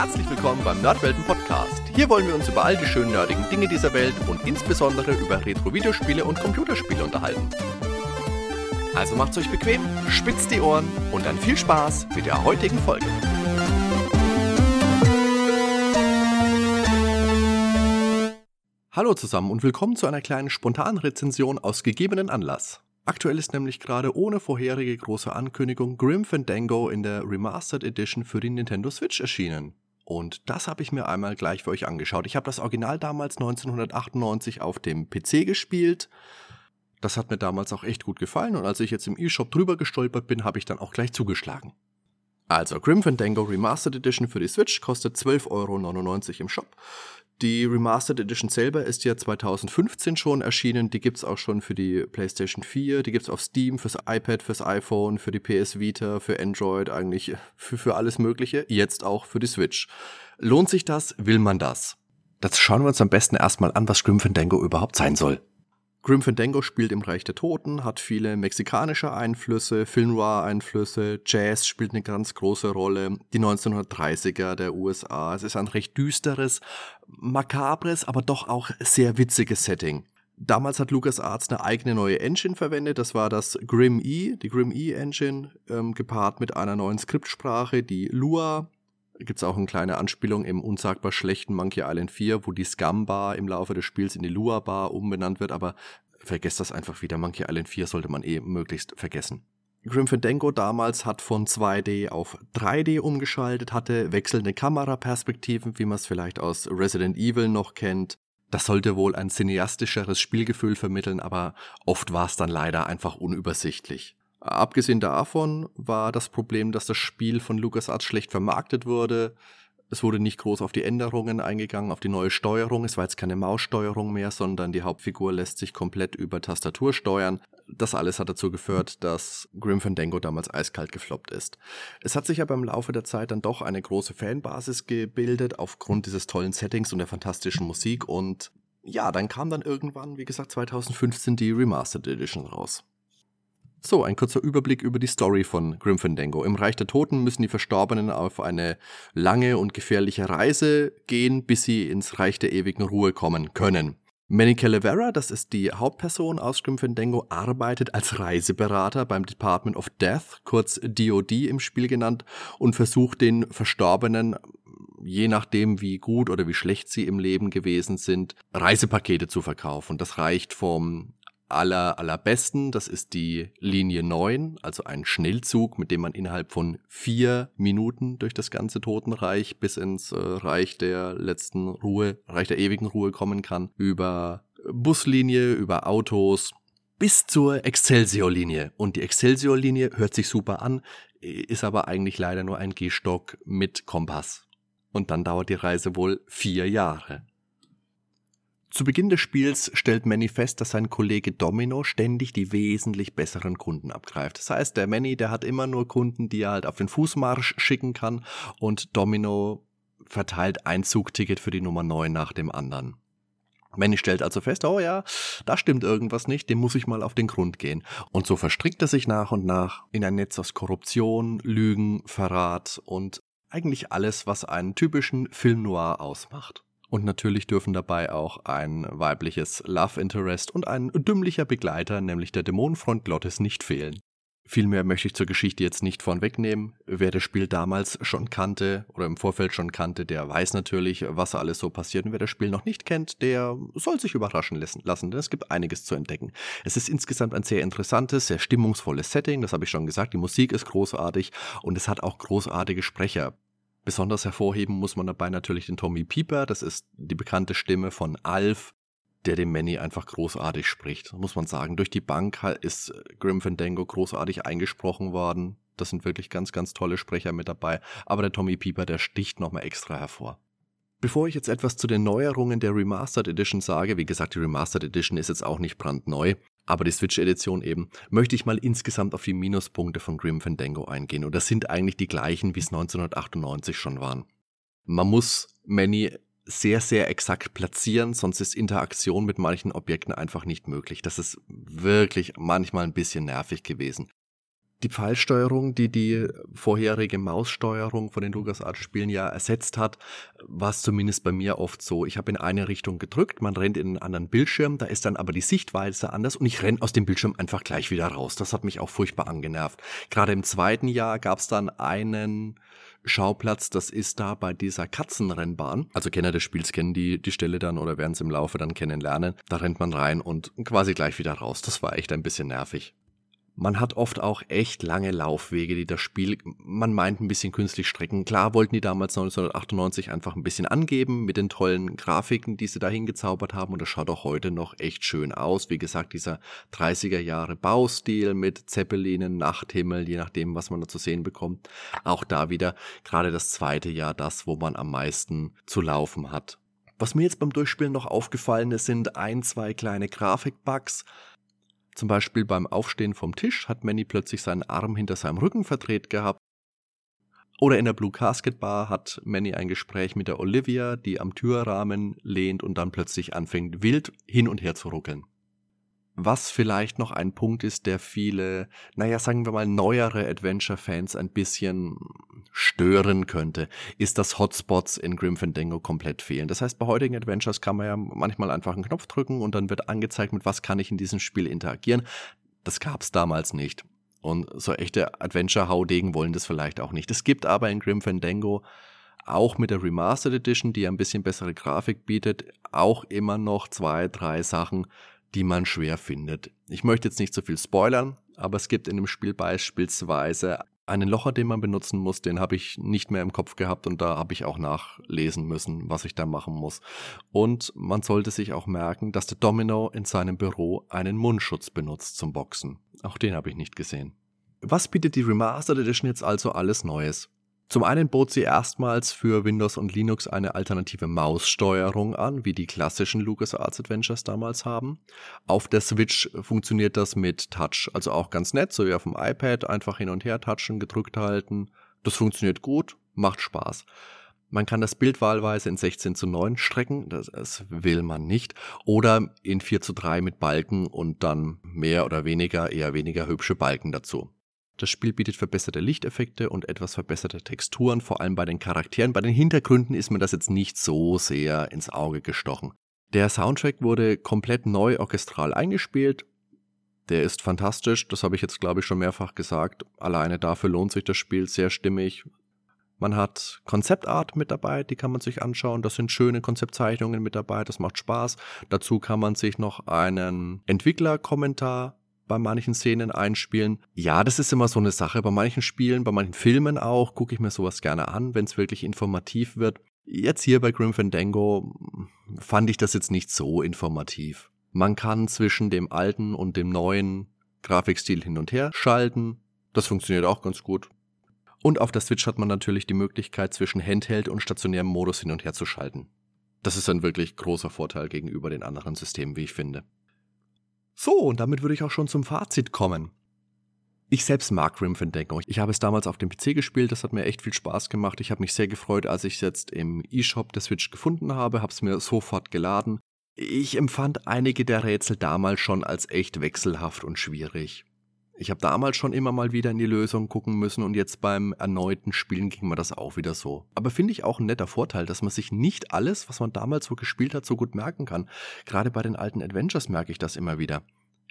Herzlich willkommen beim Nerdwelten Podcast. Hier wollen wir uns über all die schönen nerdigen Dinge dieser Welt und insbesondere über Retro-Videospiele und Computerspiele unterhalten. Also macht's euch bequem, spitzt die Ohren und dann viel Spaß mit der heutigen Folge. Hallo zusammen und willkommen zu einer kleinen spontanen Rezension aus gegebenen Anlass. Aktuell ist nämlich gerade ohne vorherige große Ankündigung Grim Fandango in der Remastered Edition für die Nintendo Switch erschienen. Und das habe ich mir einmal gleich für euch angeschaut. Ich habe das Original damals 1998 auf dem PC gespielt. Das hat mir damals auch echt gut gefallen und als ich jetzt im eShop drüber gestolpert bin, habe ich dann auch gleich zugeschlagen. Also Grim Fandango Remastered Edition für die Switch kostet 12,99 Euro im Shop. Die Remastered Edition selber ist ja 2015 schon erschienen. Die gibt's auch schon für die PlayStation 4, die gibt's auf Steam, fürs iPad, fürs iPhone, für die PS Vita, für Android, eigentlich für, für alles Mögliche. Jetzt auch für die Switch. Lohnt sich das? Will man das? Das schauen wir uns am besten erstmal an, was Grim Fandango überhaupt sein soll. Grim Fandango spielt im Reich der Toten, hat viele mexikanische Einflüsse, Film Noir Einflüsse, Jazz spielt eine ganz große Rolle, die 1930er der USA. Es ist ein recht düsteres, makabres, aber doch auch sehr witziges Setting. Damals hat LucasArts eine eigene neue Engine verwendet. Das war das Grim E, die Grim E Engine, ähm, gepaart mit einer neuen Skriptsprache, die Lua gibt es auch eine kleine Anspielung im unsagbar schlechten Monkey Island 4, wo die Scum Bar im Laufe des Spiels in die Lua Bar umbenannt wird, aber vergesst das einfach wieder. Monkey Island 4 sollte man eh möglichst vergessen. Grim Fandango damals hat von 2D auf 3D umgeschaltet, hatte wechselnde Kameraperspektiven, wie man es vielleicht aus Resident Evil noch kennt. Das sollte wohl ein cineastischeres Spielgefühl vermitteln, aber oft war es dann leider einfach unübersichtlich. Abgesehen davon war das Problem, dass das Spiel von LucasArts schlecht vermarktet wurde. Es wurde nicht groß auf die Änderungen eingegangen, auf die neue Steuerung. Es war jetzt keine Maussteuerung mehr, sondern die Hauptfigur lässt sich komplett über Tastatur steuern. Das alles hat dazu geführt, dass Grim Fandango damals eiskalt gefloppt ist. Es hat sich aber im Laufe der Zeit dann doch eine große Fanbasis gebildet aufgrund dieses tollen Settings und der fantastischen Musik und ja, dann kam dann irgendwann, wie gesagt, 2015 die Remastered Edition raus. So, ein kurzer Überblick über die Story von Grim Fandango. Im Reich der Toten müssen die Verstorbenen auf eine lange und gefährliche Reise gehen, bis sie ins Reich der ewigen Ruhe kommen können. Manny Calavera, das ist die Hauptperson aus Grim Fandango, arbeitet als Reiseberater beim Department of Death, kurz DOD im Spiel genannt, und versucht den Verstorbenen, je nachdem wie gut oder wie schlecht sie im Leben gewesen sind, Reisepakete zu verkaufen. Das reicht vom aller, allerbesten. Das ist die Linie 9, also ein Schnellzug, mit dem man innerhalb von vier Minuten durch das ganze Totenreich bis ins äh, Reich der letzten Ruhe, Reich der ewigen Ruhe kommen kann. Über Buslinie, über Autos, bis zur Excelsior-Linie. Und die Excelsior-Linie hört sich super an, ist aber eigentlich leider nur ein Gehstock mit Kompass. Und dann dauert die Reise wohl vier Jahre. Zu Beginn des Spiels stellt Manny fest, dass sein Kollege Domino ständig die wesentlich besseren Kunden abgreift. Das heißt, der Manny, der hat immer nur Kunden, die er halt auf den Fußmarsch schicken kann und Domino verteilt ein Zugticket für die Nummer 9 nach dem anderen. Manny stellt also fest, oh ja, da stimmt irgendwas nicht, dem muss ich mal auf den Grund gehen. Und so verstrickt er sich nach und nach in ein Netz aus Korruption, Lügen, Verrat und eigentlich alles, was einen typischen Film noir ausmacht. Und natürlich dürfen dabei auch ein weibliches Love Interest und ein dümmlicher Begleiter, nämlich der Dämonenfreund Glottis, nicht fehlen. Vielmehr möchte ich zur Geschichte jetzt nicht vorwegnehmen. Wer das Spiel damals schon kannte oder im Vorfeld schon kannte, der weiß natürlich, was alles so passiert. Und wer das Spiel noch nicht kennt, der soll sich überraschen lassen, denn es gibt einiges zu entdecken. Es ist insgesamt ein sehr interessantes, sehr stimmungsvolles Setting, das habe ich schon gesagt. Die Musik ist großartig und es hat auch großartige Sprecher. Besonders hervorheben muss man dabei natürlich den Tommy Pieper, das ist die bekannte Stimme von Alf, der dem Manny einfach großartig spricht. Muss man sagen, durch die Bank ist Grim Fandango großartig eingesprochen worden. Das sind wirklich ganz, ganz tolle Sprecher mit dabei. Aber der Tommy Pieper, der sticht nochmal extra hervor. Bevor ich jetzt etwas zu den Neuerungen der Remastered Edition sage, wie gesagt, die Remastered Edition ist jetzt auch nicht brandneu, aber die Switch-Edition eben, möchte ich mal insgesamt auf die Minuspunkte von Grim Fandango eingehen. Und das sind eigentlich die gleichen, wie es 1998 schon waren. Man muss Manny sehr, sehr exakt platzieren, sonst ist Interaktion mit manchen Objekten einfach nicht möglich. Das ist wirklich manchmal ein bisschen nervig gewesen. Die Pfeilsteuerung, die die vorherige Maussteuerung von den LucasArts-Spielen ja ersetzt hat, war es zumindest bei mir oft so. Ich habe in eine Richtung gedrückt, man rennt in einen anderen Bildschirm, da ist dann aber die Sichtweise anders und ich renne aus dem Bildschirm einfach gleich wieder raus. Das hat mich auch furchtbar angenervt. Gerade im zweiten Jahr gab es dann einen Schauplatz, das ist da bei dieser Katzenrennbahn. Also Kenner des Spiels kennen die, die Stelle dann oder werden es im Laufe dann kennenlernen. Da rennt man rein und quasi gleich wieder raus. Das war echt ein bisschen nervig. Man hat oft auch echt lange Laufwege, die das Spiel, man meint ein bisschen künstlich strecken. Klar wollten die damals 1998 einfach ein bisschen angeben mit den tollen Grafiken, die sie da hingezaubert haben und das schaut auch heute noch echt schön aus. Wie gesagt, dieser 30er Jahre Baustil mit Zeppelinen, Nachthimmel, je nachdem, was man da zu sehen bekommt. Auch da wieder gerade das zweite Jahr das, wo man am meisten zu laufen hat. Was mir jetzt beim Durchspielen noch aufgefallen ist, sind ein, zwei kleine Grafikbugs. Zum Beispiel beim Aufstehen vom Tisch hat Manny plötzlich seinen Arm hinter seinem Rücken verdreht gehabt. Oder in der Blue Casket Bar hat Manny ein Gespräch mit der Olivia, die am Türrahmen lehnt und dann plötzlich anfängt wild hin und her zu ruckeln. Was vielleicht noch ein Punkt ist, der viele, naja, sagen wir mal, neuere Adventure-Fans ein bisschen stören könnte, ist, dass Hotspots in Grim Fandango komplett fehlen. Das heißt, bei heutigen Adventures kann man ja manchmal einfach einen Knopf drücken und dann wird angezeigt, mit was kann ich in diesem Spiel interagieren. Das gab's damals nicht. Und so echte Adventure-Haudegen wollen das vielleicht auch nicht. Es gibt aber in Grim Fandango auch mit der Remastered Edition, die ein bisschen bessere Grafik bietet, auch immer noch zwei, drei Sachen, die man schwer findet. Ich möchte jetzt nicht so viel spoilern, aber es gibt in dem Spiel beispielsweise einen Locher, den man benutzen muss, den habe ich nicht mehr im Kopf gehabt und da habe ich auch nachlesen müssen, was ich da machen muss. Und man sollte sich auch merken, dass der Domino in seinem Büro einen Mundschutz benutzt zum Boxen. Auch den habe ich nicht gesehen. Was bietet die Remastered Edition jetzt also alles Neues? Zum einen bot sie erstmals für Windows und Linux eine alternative Maussteuerung an, wie die klassischen LucasArts Adventures damals haben. Auf der Switch funktioniert das mit Touch, also auch ganz nett, so wie auf dem iPad, einfach hin und her touchen, gedrückt halten. Das funktioniert gut, macht Spaß. Man kann das Bild wahlweise in 16 zu 9 strecken, das, das, will man nicht, oder in 4 zu 3 mit Balken und dann mehr oder weniger, eher weniger hübsche Balken dazu. Das Spiel bietet verbesserte Lichteffekte und etwas verbesserte Texturen, vor allem bei den Charakteren. Bei den Hintergründen ist mir das jetzt nicht so sehr ins Auge gestochen. Der Soundtrack wurde komplett neu orchestral eingespielt. Der ist fantastisch, das habe ich jetzt glaube ich schon mehrfach gesagt. Alleine dafür lohnt sich das Spiel sehr stimmig. Man hat Konzeptart mit dabei, die kann man sich anschauen. Das sind schöne Konzeptzeichnungen mit dabei, das macht Spaß. Dazu kann man sich noch einen Entwicklerkommentar bei manchen Szenen einspielen. Ja, das ist immer so eine Sache. Bei manchen Spielen, bei manchen Filmen auch, gucke ich mir sowas gerne an, wenn es wirklich informativ wird. Jetzt hier bei Grim Fandango fand ich das jetzt nicht so informativ. Man kann zwischen dem alten und dem neuen Grafikstil hin und her schalten. Das funktioniert auch ganz gut. Und auf der Switch hat man natürlich die Möglichkeit, zwischen Handheld und stationärem Modus hin und her zu schalten. Das ist ein wirklich großer Vorteil gegenüber den anderen Systemen, wie ich finde. So, und damit würde ich auch schon zum Fazit kommen. Ich selbst mag Grim Fandango. Ich habe es damals auf dem PC gespielt, das hat mir echt viel Spaß gemacht. Ich habe mich sehr gefreut, als ich es jetzt im eShop der Switch gefunden habe, habe es mir sofort geladen. Ich empfand einige der Rätsel damals schon als echt wechselhaft und schwierig. Ich habe damals schon immer mal wieder in die Lösung gucken müssen und jetzt beim erneuten Spielen ging mir das auch wieder so. Aber finde ich auch ein netter Vorteil, dass man sich nicht alles, was man damals so gespielt hat, so gut merken kann. Gerade bei den alten Adventures merke ich das immer wieder.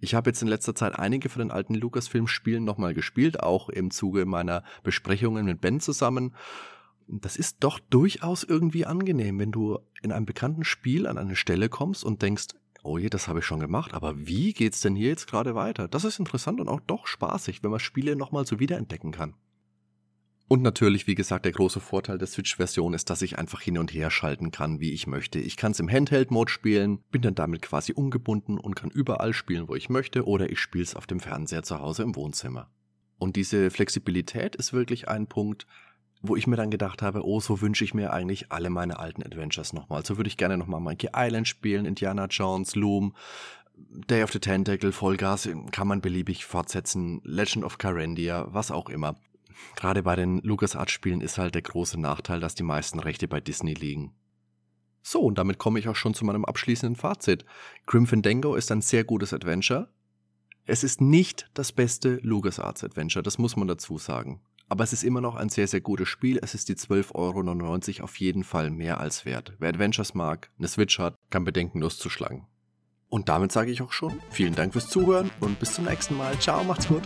Ich habe jetzt in letzter Zeit einige von den alten Lucasfilm-Spielen nochmal gespielt, auch im Zuge meiner Besprechungen mit Ben zusammen. Das ist doch durchaus irgendwie angenehm, wenn du in einem bekannten Spiel an eine Stelle kommst und denkst, oh je, das habe ich schon gemacht, aber wie geht's denn hier jetzt gerade weiter? Das ist interessant und auch doch spaßig, wenn man Spiele nochmal so wiederentdecken kann. Und natürlich, wie gesagt, der große Vorteil der Switch-Version ist, dass ich einfach hin und her schalten kann, wie ich möchte. Ich kann es im Handheld-Mode spielen, bin dann damit quasi ungebunden und kann überall spielen, wo ich möchte, oder ich spiele es auf dem Fernseher zu Hause im Wohnzimmer. Und diese Flexibilität ist wirklich ein Punkt, wo ich mir dann gedacht habe, oh, so wünsche ich mir eigentlich alle meine alten Adventures nochmal. So würde ich gerne nochmal Monkey Island spielen, Indiana Jones, Loom, Day of the Tentacle, Vollgas, kann man beliebig fortsetzen, Legend of Carandia, was auch immer. Gerade bei den LucasArts-Spielen ist halt der große Nachteil, dass die meisten Rechte bei Disney liegen. So, und damit komme ich auch schon zu meinem abschließenden Fazit. Grim Fandango ist ein sehr gutes Adventure. Es ist nicht das beste LucasArts Adventure, das muss man dazu sagen. Aber es ist immer noch ein sehr, sehr gutes Spiel. Es ist die 12,99 Euro auf jeden Fall mehr als wert. Wer Adventures mag, eine Switch hat, kann bedenkenlos zuschlagen. Und damit sage ich auch schon, vielen Dank fürs Zuhören und bis zum nächsten Mal. Ciao, macht's gut.